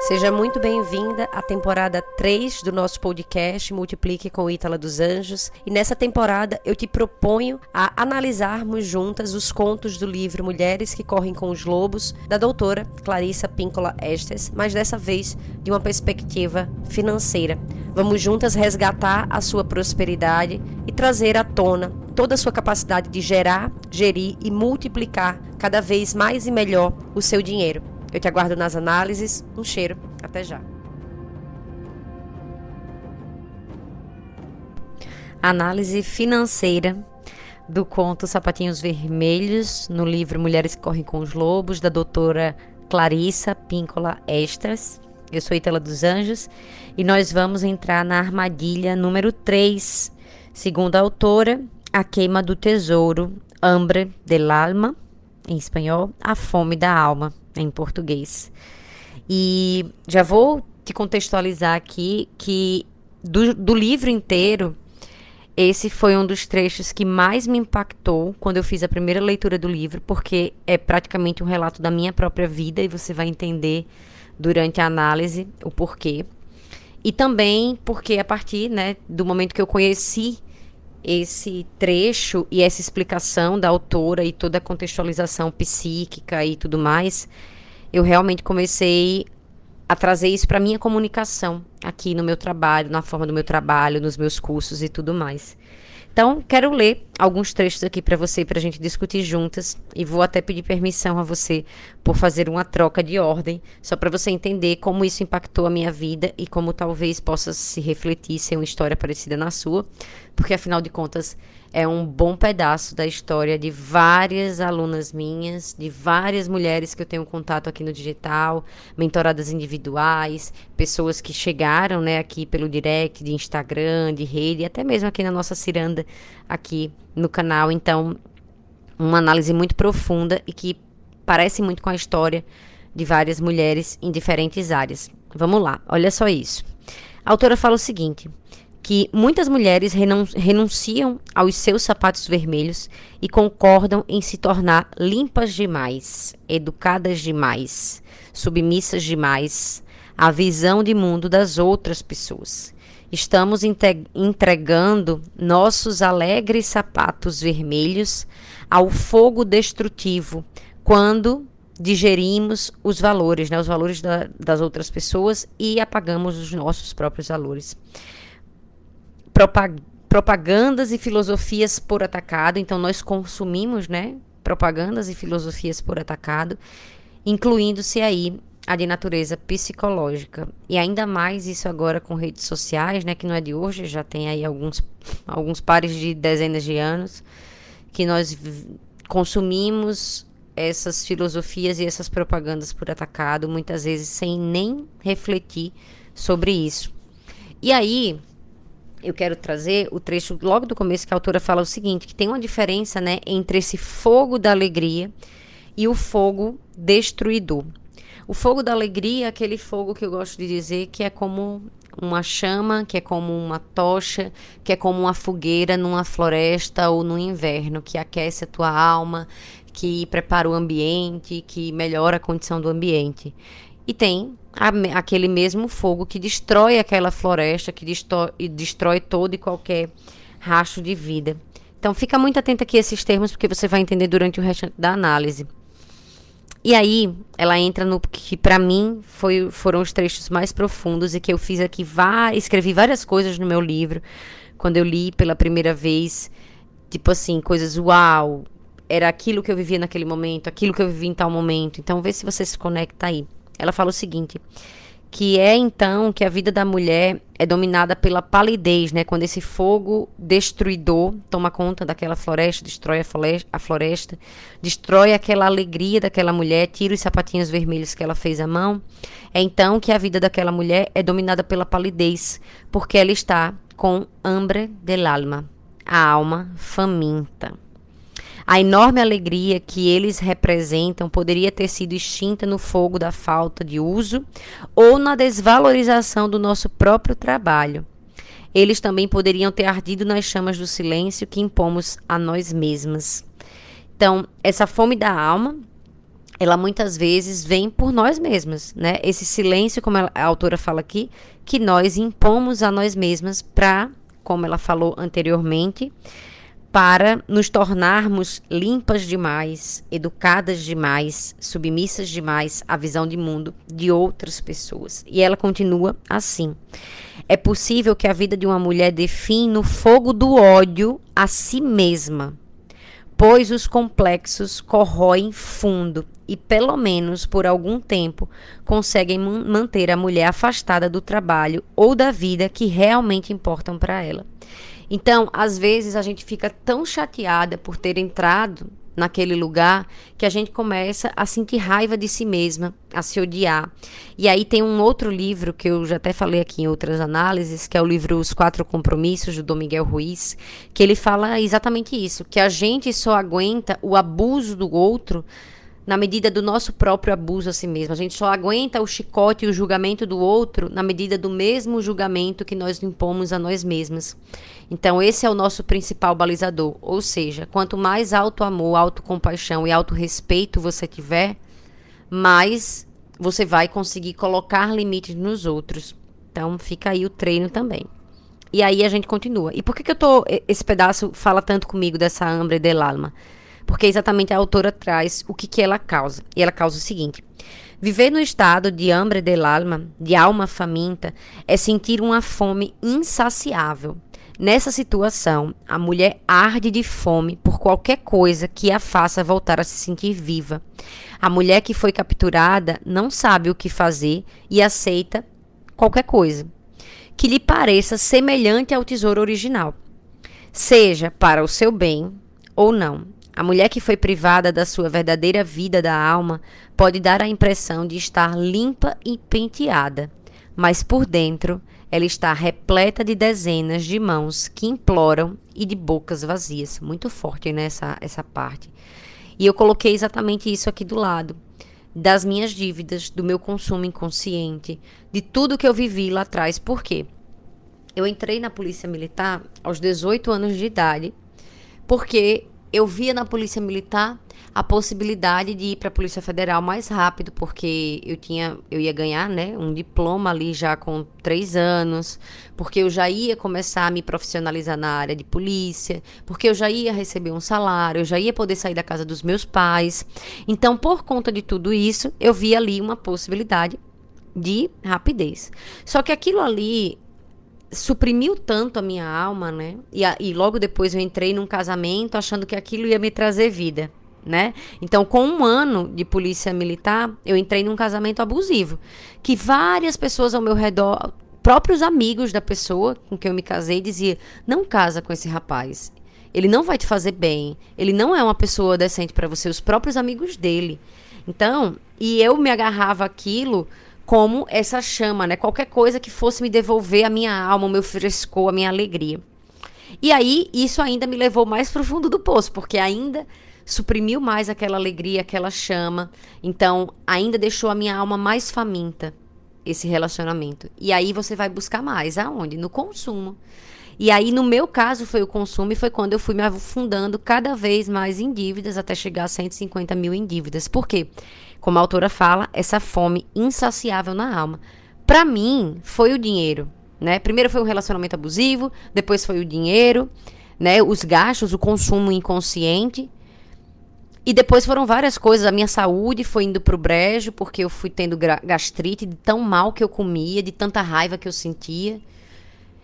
Seja muito bem-vinda à temporada 3 do nosso podcast Multiplique com Ítala dos Anjos. E nessa temporada eu te proponho a analisarmos juntas os contos do livro Mulheres que Correm com os Lobos, da doutora Clarissa Píncola Estes, mas dessa vez de uma perspectiva financeira. Vamos juntas resgatar a sua prosperidade e trazer à tona toda a sua capacidade de gerar, gerir e multiplicar cada vez mais e melhor o seu dinheiro. Eu te aguardo nas análises. Um cheiro. Até já. Análise financeira do conto Sapatinhos Vermelhos, no livro Mulheres que Correm com os Lobos, da doutora Clarissa Píncola Estras. Eu sou Itala dos Anjos e nós vamos entrar na armadilha número 3, segundo a autora, A Queima do Tesouro, Hambre del Alma, em espanhol, A Fome da Alma em português. E já vou te contextualizar aqui que do, do livro inteiro, esse foi um dos trechos que mais me impactou quando eu fiz a primeira leitura do livro, porque é praticamente um relato da minha própria vida e você vai entender durante a análise o porquê. E também porque a partir né, do momento que eu conheci esse trecho e essa explicação da autora e toda a contextualização psíquica e tudo mais, eu realmente comecei a trazer isso para minha comunicação aqui no meu trabalho, na forma do meu trabalho, nos meus cursos e tudo mais. Então, quero ler alguns trechos aqui para você, para a gente discutir juntas. E vou até pedir permissão a você por fazer uma troca de ordem, só para você entender como isso impactou a minha vida e como talvez possa se refletir ser uma história parecida na sua, porque afinal de contas é um bom pedaço da história de várias alunas minhas, de várias mulheres que eu tenho contato aqui no digital, mentoradas individuais, pessoas que chegaram, né, aqui pelo direct de Instagram, de rede, até mesmo aqui na nossa ciranda aqui no canal. Então, uma análise muito profunda e que parece muito com a história de várias mulheres em diferentes áreas. Vamos lá, olha só isso. A autora fala o seguinte: que muitas mulheres renunciam aos seus sapatos vermelhos e concordam em se tornar limpas demais, educadas demais, submissas demais à visão de mundo das outras pessoas. Estamos entregando nossos alegres sapatos vermelhos ao fogo destrutivo quando digerimos os valores, né, os valores da, das outras pessoas e apagamos os nossos próprios valores propagandas e filosofias por atacado. Então, nós consumimos, né? Propagandas e filosofias por atacado, incluindo-se aí a de natureza psicológica. E ainda mais isso agora com redes sociais, né? Que não é de hoje, já tem aí alguns, alguns pares de dezenas de anos que nós consumimos essas filosofias e essas propagandas por atacado, muitas vezes sem nem refletir sobre isso. E aí, eu quero trazer o trecho logo do começo que a autora fala o seguinte, que tem uma diferença, né, entre esse fogo da alegria e o fogo destruidor. O fogo da alegria é aquele fogo que eu gosto de dizer que é como uma chama, que é como uma tocha, que é como uma fogueira numa floresta ou no inverno, que aquece a tua alma, que prepara o ambiente, que melhora a condição do ambiente. E tem a, aquele mesmo fogo que destrói aquela floresta, que destrói, destrói todo e qualquer racho de vida. Então fica muito atento aqui a esses termos, porque você vai entender durante o resto da análise. E aí, ela entra no que para mim foi, foram os trechos mais profundos e que eu fiz aqui, vá, escrevi várias coisas no meu livro, quando eu li pela primeira vez, tipo assim, coisas uau, era aquilo que eu vivia naquele momento, aquilo que eu vivi em tal momento. Então, vê se você se conecta aí. Ela fala o seguinte: que é então que a vida da mulher é dominada pela palidez, né? Quando esse fogo destruidor toma conta daquela floresta, destrói a floresta, a floresta, destrói aquela alegria daquela mulher, tira os sapatinhos vermelhos que ela fez à mão. É então que a vida daquela mulher é dominada pela palidez, porque ela está com hambre del alma, a alma faminta. A enorme alegria que eles representam poderia ter sido extinta no fogo da falta de uso ou na desvalorização do nosso próprio trabalho. Eles também poderiam ter ardido nas chamas do silêncio que impomos a nós mesmas. Então, essa fome da alma ela muitas vezes vem por nós mesmas, né? Esse silêncio, como a autora fala aqui, que nós impomos a nós mesmas para, como ela falou anteriormente, para nos tornarmos limpas demais, educadas demais, submissas demais à visão de mundo de outras pessoas. E ela continua assim: É possível que a vida de uma mulher define no fogo do ódio a si mesma, pois os complexos corroem fundo e, pelo menos por algum tempo, conseguem manter a mulher afastada do trabalho ou da vida que realmente importam para ela. Então, às vezes a gente fica tão chateada por ter entrado naquele lugar que a gente começa a sentir raiva de si mesma, a se odiar. E aí tem um outro livro que eu já até falei aqui em outras análises, que é o livro Os Quatro Compromissos do Dom Miguel Ruiz, que ele fala exatamente isso, que a gente só aguenta o abuso do outro na medida do nosso próprio abuso a si mesmo. A gente só aguenta o chicote e o julgamento do outro na medida do mesmo julgamento que nós impomos a nós mesmas. Então, esse é o nosso principal balizador. Ou seja, quanto mais alto amor, autocompaixão e autorrespeito você tiver, mais você vai conseguir colocar limites nos outros. Então, fica aí o treino também. E aí a gente continua. E por que, que eu tô. Esse pedaço fala tanto comigo dessa Ambre del Alma? Porque exatamente a autora traz o que, que ela causa. E ela causa o seguinte: Viver no estado de hambre del alma, de alma faminta, é sentir uma fome insaciável. Nessa situação, a mulher arde de fome por qualquer coisa que a faça voltar a se sentir viva. A mulher que foi capturada não sabe o que fazer e aceita qualquer coisa que lhe pareça semelhante ao tesouro original, seja para o seu bem ou não. A mulher que foi privada da sua verdadeira vida da alma pode dar a impressão de estar limpa e penteada, mas por dentro ela está repleta de dezenas de mãos que imploram e de bocas vazias. Muito forte nessa né, essa parte. E eu coloquei exatamente isso aqui do lado das minhas dívidas, do meu consumo inconsciente, de tudo que eu vivi lá atrás. Por quê? Eu entrei na Polícia Militar aos 18 anos de idade, porque eu via na polícia militar a possibilidade de ir para a polícia federal mais rápido porque eu tinha eu ia ganhar né um diploma ali já com três anos porque eu já ia começar a me profissionalizar na área de polícia porque eu já ia receber um salário eu já ia poder sair da casa dos meus pais. Então por conta de tudo isso eu vi ali uma possibilidade de rapidez. Só que aquilo ali suprimiu tanto a minha alma, né? E, a, e logo depois eu entrei num casamento achando que aquilo ia me trazer vida, né? Então, com um ano de polícia militar, eu entrei num casamento abusivo, que várias pessoas ao meu redor, próprios amigos da pessoa com quem eu me casei, diziam: não casa com esse rapaz. Ele não vai te fazer bem. Ele não é uma pessoa decente para você. Os próprios amigos dele. Então, e eu me agarrava aquilo como essa chama, né? Qualquer coisa que fosse me devolver a minha alma, o meu frescor, a minha alegria. E aí, isso ainda me levou mais pro fundo do poço, porque ainda suprimiu mais aquela alegria, aquela chama. Então, ainda deixou a minha alma mais faminta esse relacionamento. E aí você vai buscar mais aonde? No consumo. E aí, no meu caso, foi o consumo e foi quando eu fui me afundando cada vez mais em dívidas até chegar a 150 mil em dívidas. Por quê? Como a autora fala, essa fome insaciável na alma. Para mim, foi o dinheiro, né? Primeiro foi um relacionamento abusivo, depois foi o dinheiro, né? Os gastos, o consumo inconsciente. E depois foram várias coisas. A minha saúde foi indo pro brejo, porque eu fui tendo gastrite de tão mal que eu comia, de tanta raiva que eu sentia.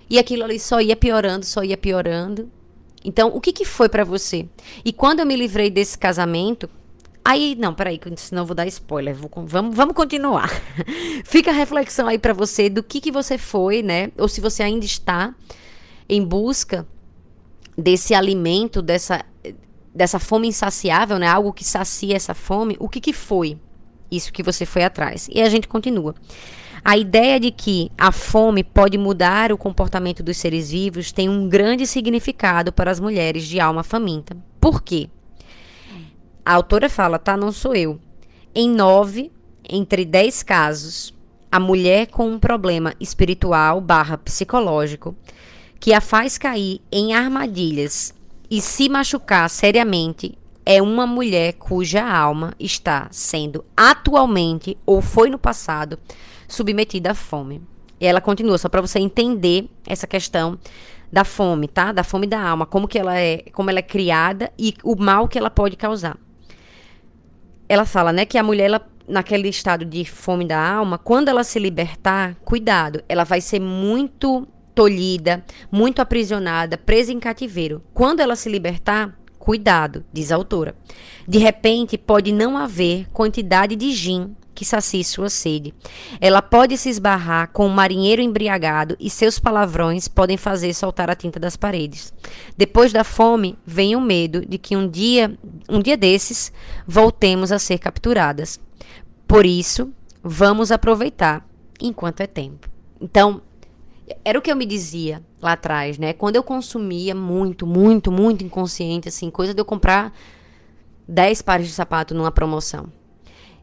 E aquilo ali só ia piorando, só ia piorando. Então, o que, que foi para você? E quando eu me livrei desse casamento, Aí, não, peraí, senão vou dar spoiler. Vou, vamos, vamos continuar. Fica a reflexão aí para você do que, que você foi, né? Ou se você ainda está em busca desse alimento, dessa, dessa fome insaciável, né? Algo que sacia essa fome. O que, que foi isso que você foi atrás? E a gente continua. A ideia de que a fome pode mudar o comportamento dos seres vivos tem um grande significado para as mulheres de alma faminta. Por quê? A autora fala, tá? Não sou eu. Em nove, entre dez casos, a mulher com um problema espiritual barra psicológico que a faz cair em armadilhas e se machucar seriamente é uma mulher cuja alma está sendo atualmente ou foi no passado submetida à fome. E ela continua só para você entender essa questão da fome, tá? Da fome da alma, como que ela é, como ela é criada e o mal que ela pode causar. Ela fala, né, que a mulher ela, naquele estado de fome da alma, quando ela se libertar, cuidado, ela vai ser muito tolhida, muito aprisionada, presa em cativeiro. Quando ela se libertar, cuidado, diz a autora. De repente, pode não haver quantidade de gin que sacie sua sede. Ela pode se esbarrar com um marinheiro embriagado e seus palavrões podem fazer soltar a tinta das paredes. Depois da fome, vem o medo de que um dia, um dia desses, voltemos a ser capturadas. Por isso, vamos aproveitar enquanto é tempo. Então, era o que eu me dizia lá atrás, né? Quando eu consumia muito, muito, muito inconsciente, assim, coisa de eu comprar 10 pares de sapato numa promoção.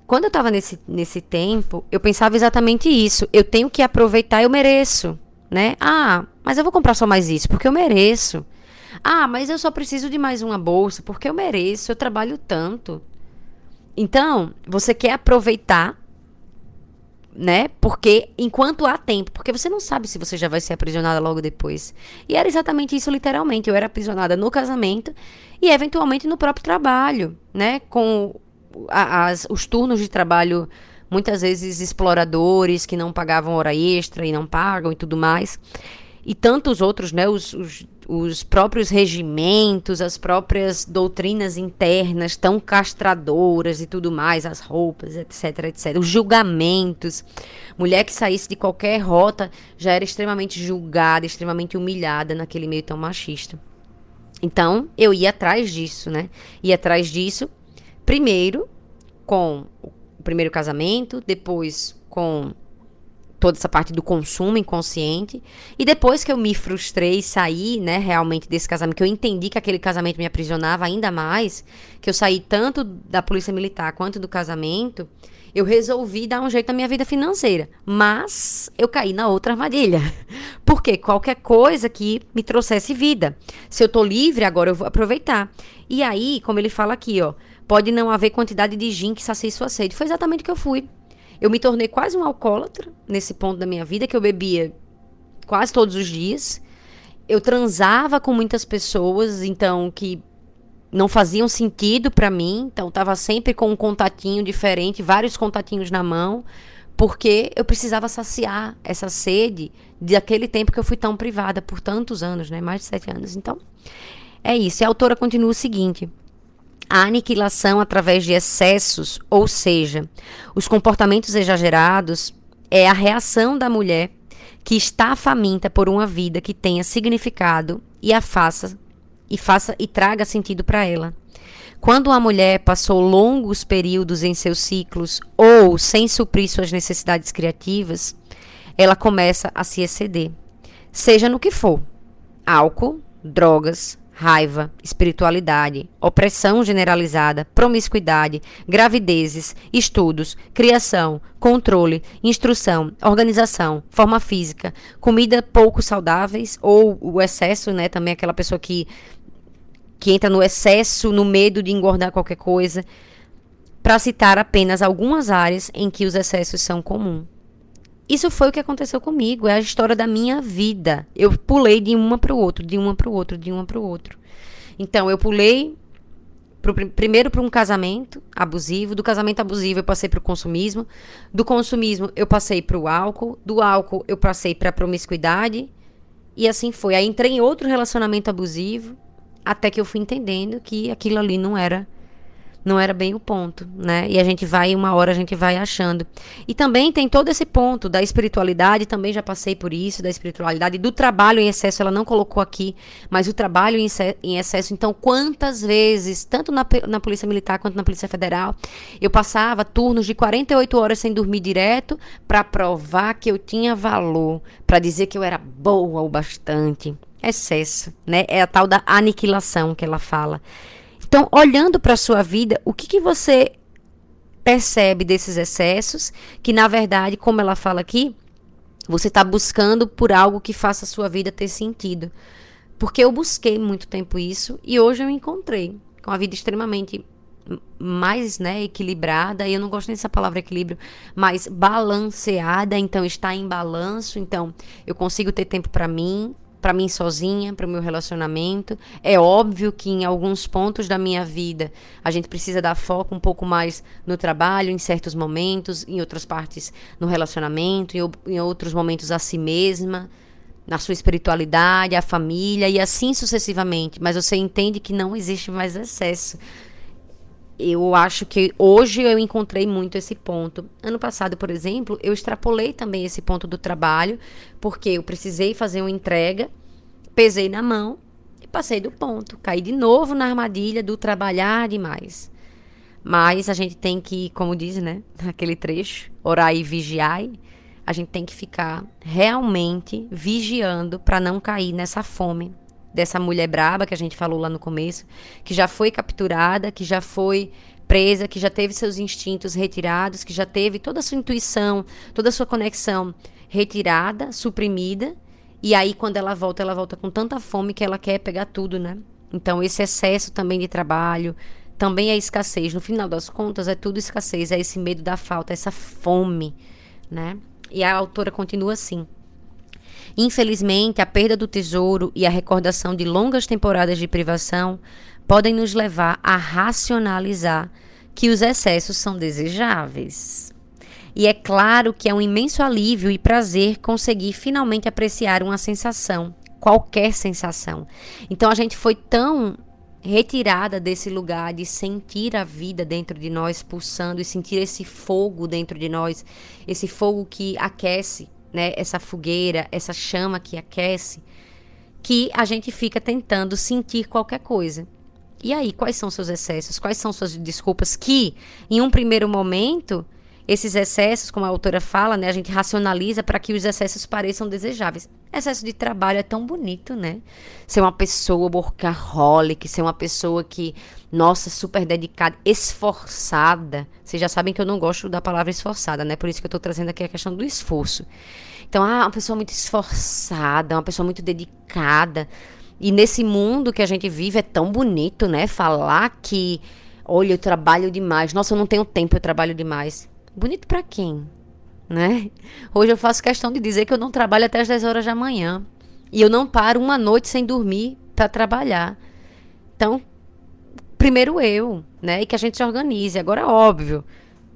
Quando eu tava nesse, nesse tempo, eu pensava exatamente isso. Eu tenho que aproveitar, eu mereço, né? Ah, mas eu vou comprar só mais isso, porque eu mereço. Ah, mas eu só preciso de mais uma bolsa, porque eu mereço, eu trabalho tanto. Então, você quer aproveitar né? Porque enquanto há tempo, porque você não sabe se você já vai ser aprisionada logo depois. E era exatamente isso literalmente. Eu era aprisionada no casamento e eventualmente no próprio trabalho, né? Com as, os turnos de trabalho muitas vezes exploradores que não pagavam hora extra e não pagam e tudo mais e tantos outros, né, os, os, os, próprios regimentos, as próprias doutrinas internas tão castradoras e tudo mais, as roupas, etc, etc. Os julgamentos. Mulher que saísse de qualquer rota já era extremamente julgada, extremamente humilhada naquele meio tão machista. Então, eu ia atrás disso, né? Ia atrás disso, primeiro com o primeiro casamento, depois com toda essa parte do consumo inconsciente. E depois que eu me frustrei e saí, né, realmente desse casamento, que eu entendi que aquele casamento me aprisionava ainda mais, que eu saí tanto da polícia militar quanto do casamento, eu resolvi dar um jeito na minha vida financeira. Mas eu caí na outra armadilha. Porque qualquer coisa que me trouxesse vida. Se eu tô livre, agora eu vou aproveitar. E aí, como ele fala aqui, ó, pode não haver quantidade de gin que sacie sua sede. Foi exatamente o que eu fui. Eu me tornei quase um alcoólatra nesse ponto da minha vida, que eu bebia quase todos os dias. Eu transava com muitas pessoas, então, que não faziam sentido para mim. Então, tava sempre com um contatinho diferente, vários contatinhos na mão, porque eu precisava saciar essa sede daquele tempo que eu fui tão privada por tantos anos, né? Mais de sete anos. Então, é isso. E a autora continua o seguinte. A aniquilação através de excessos, ou seja, os comportamentos exagerados, é a reação da mulher que está faminta por uma vida que tenha significado e a faça e faça e traga sentido para ela. Quando uma mulher passou longos períodos em seus ciclos ou sem suprir suas necessidades criativas, ela começa a se exceder, seja no que for: álcool, drogas, raiva, espiritualidade, opressão generalizada, promiscuidade, gravidezes, estudos, criação, controle, instrução, organização, forma física, comida pouco saudáveis ou o excesso, né, também aquela pessoa que que entra no excesso, no medo de engordar qualquer coisa, para citar apenas algumas áreas em que os excessos são comuns. Isso foi o que aconteceu comigo, é a história da minha vida. Eu pulei de uma para o outro, de uma para o outro, de uma para o outro. Então, eu pulei pro, primeiro para um casamento abusivo, do casamento abusivo eu passei para o consumismo, do consumismo eu passei para o álcool, do álcool eu passei para a promiscuidade, e assim foi. Aí entrei em outro relacionamento abusivo, até que eu fui entendendo que aquilo ali não era não era bem o ponto, né? E a gente vai, uma hora a gente vai achando. E também tem todo esse ponto da espiritualidade, também já passei por isso, da espiritualidade, do trabalho em excesso, ela não colocou aqui, mas o trabalho em excesso. Então, quantas vezes, tanto na, na Polícia Militar quanto na Polícia Federal, eu passava turnos de 48 horas sem dormir direto para provar que eu tinha valor, para dizer que eu era boa o bastante. Excesso, né? É a tal da aniquilação que ela fala. Então, olhando para a sua vida, o que, que você percebe desses excessos, que na verdade, como ela fala aqui, você está buscando por algo que faça a sua vida ter sentido. Porque eu busquei muito tempo isso e hoje eu encontrei. com uma vida extremamente mais né, equilibrada, e eu não gosto dessa palavra equilíbrio, mas balanceada, então está em balanço, então eu consigo ter tempo para mim, para mim sozinha, para o meu relacionamento. É óbvio que em alguns pontos da minha vida a gente precisa dar foco um pouco mais no trabalho, em certos momentos, em outras partes no relacionamento, em, em outros momentos a si mesma, na sua espiritualidade, a família e assim sucessivamente. Mas você entende que não existe mais excesso eu acho que hoje eu encontrei muito esse ponto. Ano passado, por exemplo, eu extrapolei também esse ponto do trabalho, porque eu precisei fazer uma entrega, pesei na mão e passei do ponto. Caí de novo na armadilha do trabalhar demais. Mas a gente tem que, como diz, né, aquele trecho, orar e vigiar. A gente tem que ficar realmente vigiando para não cair nessa fome dessa mulher braba que a gente falou lá no começo, que já foi capturada, que já foi presa, que já teve seus instintos retirados, que já teve toda a sua intuição, toda a sua conexão retirada, suprimida, e aí quando ela volta, ela volta com tanta fome que ela quer pegar tudo, né? Então esse excesso também de trabalho, também é escassez. No final das contas, é tudo escassez, é esse medo da falta, essa fome, né? E a autora continua assim: Infelizmente, a perda do tesouro e a recordação de longas temporadas de privação podem nos levar a racionalizar que os excessos são desejáveis. E é claro que é um imenso alívio e prazer conseguir finalmente apreciar uma sensação, qualquer sensação. Então a gente foi tão retirada desse lugar de sentir a vida dentro de nós pulsando e sentir esse fogo dentro de nós, esse fogo que aquece, né, essa fogueira, essa chama que aquece, que a gente fica tentando sentir qualquer coisa. E aí, quais são seus excessos? Quais são suas desculpas que, em um primeiro momento, esses excessos, como a autora fala, né, a gente racionaliza para que os excessos pareçam desejáveis. Excesso de trabalho é tão bonito, né? Ser uma pessoa workaholic, ser uma pessoa que, nossa, super dedicada, esforçada. Vocês já sabem que eu não gosto da palavra esforçada, né? Por isso que eu estou trazendo aqui a questão do esforço. Então, ah, uma pessoa muito esforçada, uma pessoa muito dedicada. E nesse mundo que a gente vive é tão bonito, né? Falar que, olha, eu trabalho demais. Nossa, eu não tenho tempo, eu trabalho demais. Bonito para quem? Né? Hoje eu faço questão de dizer que eu não trabalho até as 10 horas da manhã. E eu não paro uma noite sem dormir para trabalhar. Então, primeiro eu, né? E que a gente se organize. Agora, óbvio,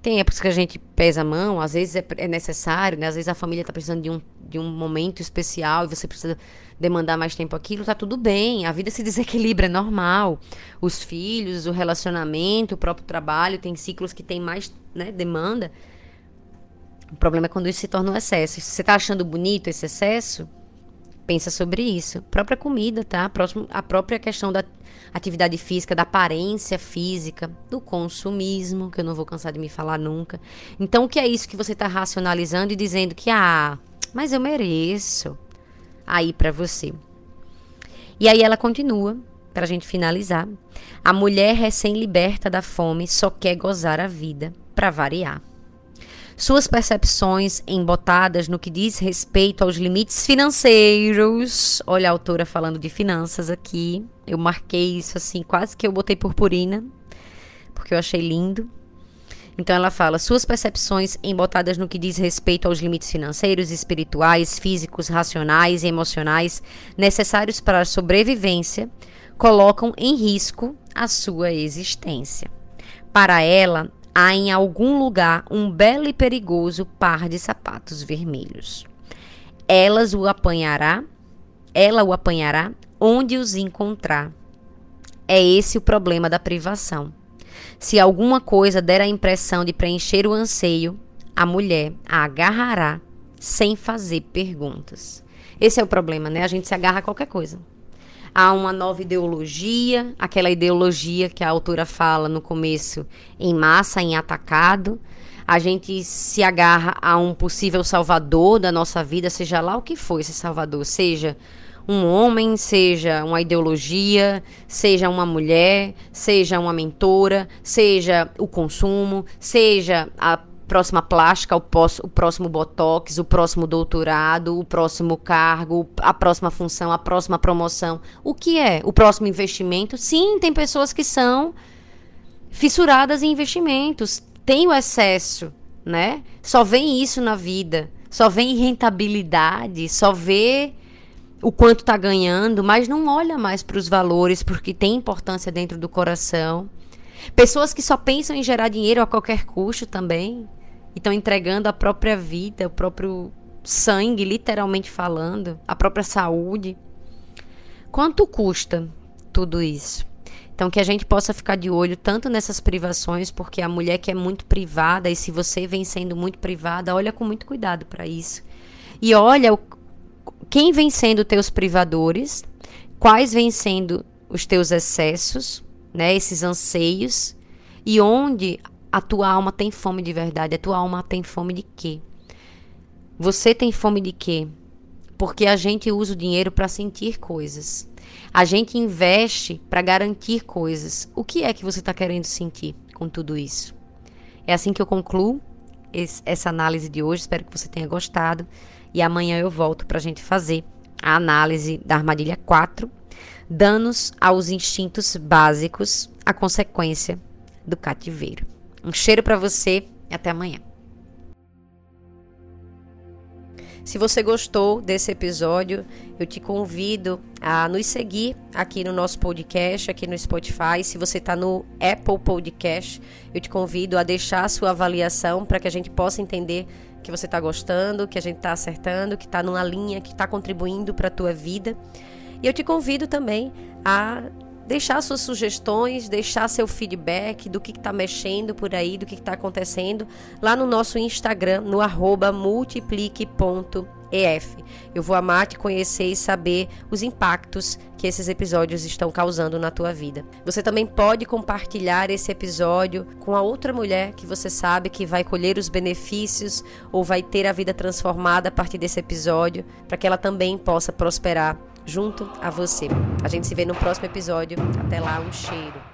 tem épocas que a gente pesa a mão, às vezes é, é necessário, né? Às vezes a família está precisando de um, de um momento especial e você precisa demandar mais tempo aquilo, tá tudo bem. A vida se desequilibra, é normal. Os filhos, o relacionamento, o próprio trabalho, tem ciclos que tem mais né, demanda. O problema é quando isso se torna um excesso. Se você está achando bonito esse excesso, pensa sobre isso. Própria comida, tá? A própria questão da atividade física, da aparência física, do consumismo, que eu não vou cansar de me falar nunca. Então, o que é isso que você está racionalizando e dizendo que, ah, mas eu mereço aí para você? E aí ela continua, para a gente finalizar. A mulher recém-liberta da fome só quer gozar a vida para variar. Suas percepções embotadas no que diz respeito aos limites financeiros. Olha a autora falando de finanças aqui. Eu marquei isso assim, quase que eu botei purpurina, porque eu achei lindo. Então ela fala: suas percepções embotadas no que diz respeito aos limites financeiros, espirituais, físicos, racionais e emocionais necessários para a sobrevivência colocam em risco a sua existência. Para ela, há em algum lugar um belo e perigoso par de sapatos vermelhos. Elas o apanhará, ela o apanhará onde os encontrar. É esse o problema da privação. Se alguma coisa der a impressão de preencher o anseio, a mulher a agarrará sem fazer perguntas. Esse é o problema, né? A gente se agarra a qualquer coisa há uma nova ideologia, aquela ideologia que a autora fala no começo, em massa, em atacado. A gente se agarra a um possível salvador da nossa vida, seja lá o que for esse salvador, seja um homem, seja uma ideologia, seja uma mulher, seja uma mentora, seja o consumo, seja a próxima plástica, o, o próximo botox, o próximo doutorado, o próximo cargo, a próxima função, a próxima promoção. O que é? O próximo investimento? Sim, tem pessoas que são fissuradas em investimentos, tem o excesso, né? Só vem isso na vida, só vem rentabilidade, só vê o quanto está ganhando, mas não olha mais para os valores porque tem importância dentro do coração. Pessoas que só pensam em gerar dinheiro a qualquer custo também, e estão entregando a própria vida, o próprio sangue, literalmente falando, a própria saúde. Quanto custa tudo isso? Então, que a gente possa ficar de olho tanto nessas privações, porque a mulher que é muito privada, e se você vem sendo muito privada, olha com muito cuidado para isso. E olha o, quem vem sendo teus privadores, quais vem sendo os teus excessos, né, esses anseios, e onde a tua alma tem fome de verdade. A tua alma tem fome de quê? Você tem fome de quê? Porque a gente usa o dinheiro para sentir coisas. A gente investe para garantir coisas. O que é que você está querendo sentir com tudo isso? É assim que eu concluo esse, essa análise de hoje. Espero que você tenha gostado. E amanhã eu volto para a gente fazer a análise da armadilha 4, danos aos instintos básicos, a consequência do cativeiro. Um cheiro para você e até amanhã. Se você gostou desse episódio, eu te convido a nos seguir aqui no nosso podcast, aqui no Spotify. Se você está no Apple Podcast, eu te convido a deixar a sua avaliação para que a gente possa entender que você está gostando, que a gente está acertando, que está numa linha que está contribuindo para a tua vida. E eu te convido também a deixar suas sugestões, deixar seu feedback do que está mexendo por aí, do que está acontecendo lá no nosso Instagram, no arroba multiplique.ef. Eu vou amar te conhecer e saber os impactos que esses episódios estão causando na tua vida. Você também pode compartilhar esse episódio com a outra mulher que você sabe que vai colher os benefícios ou vai ter a vida transformada a partir desse episódio, para que ela também possa prosperar junto a você. A gente se vê no próximo episódio. Até lá, um cheiro.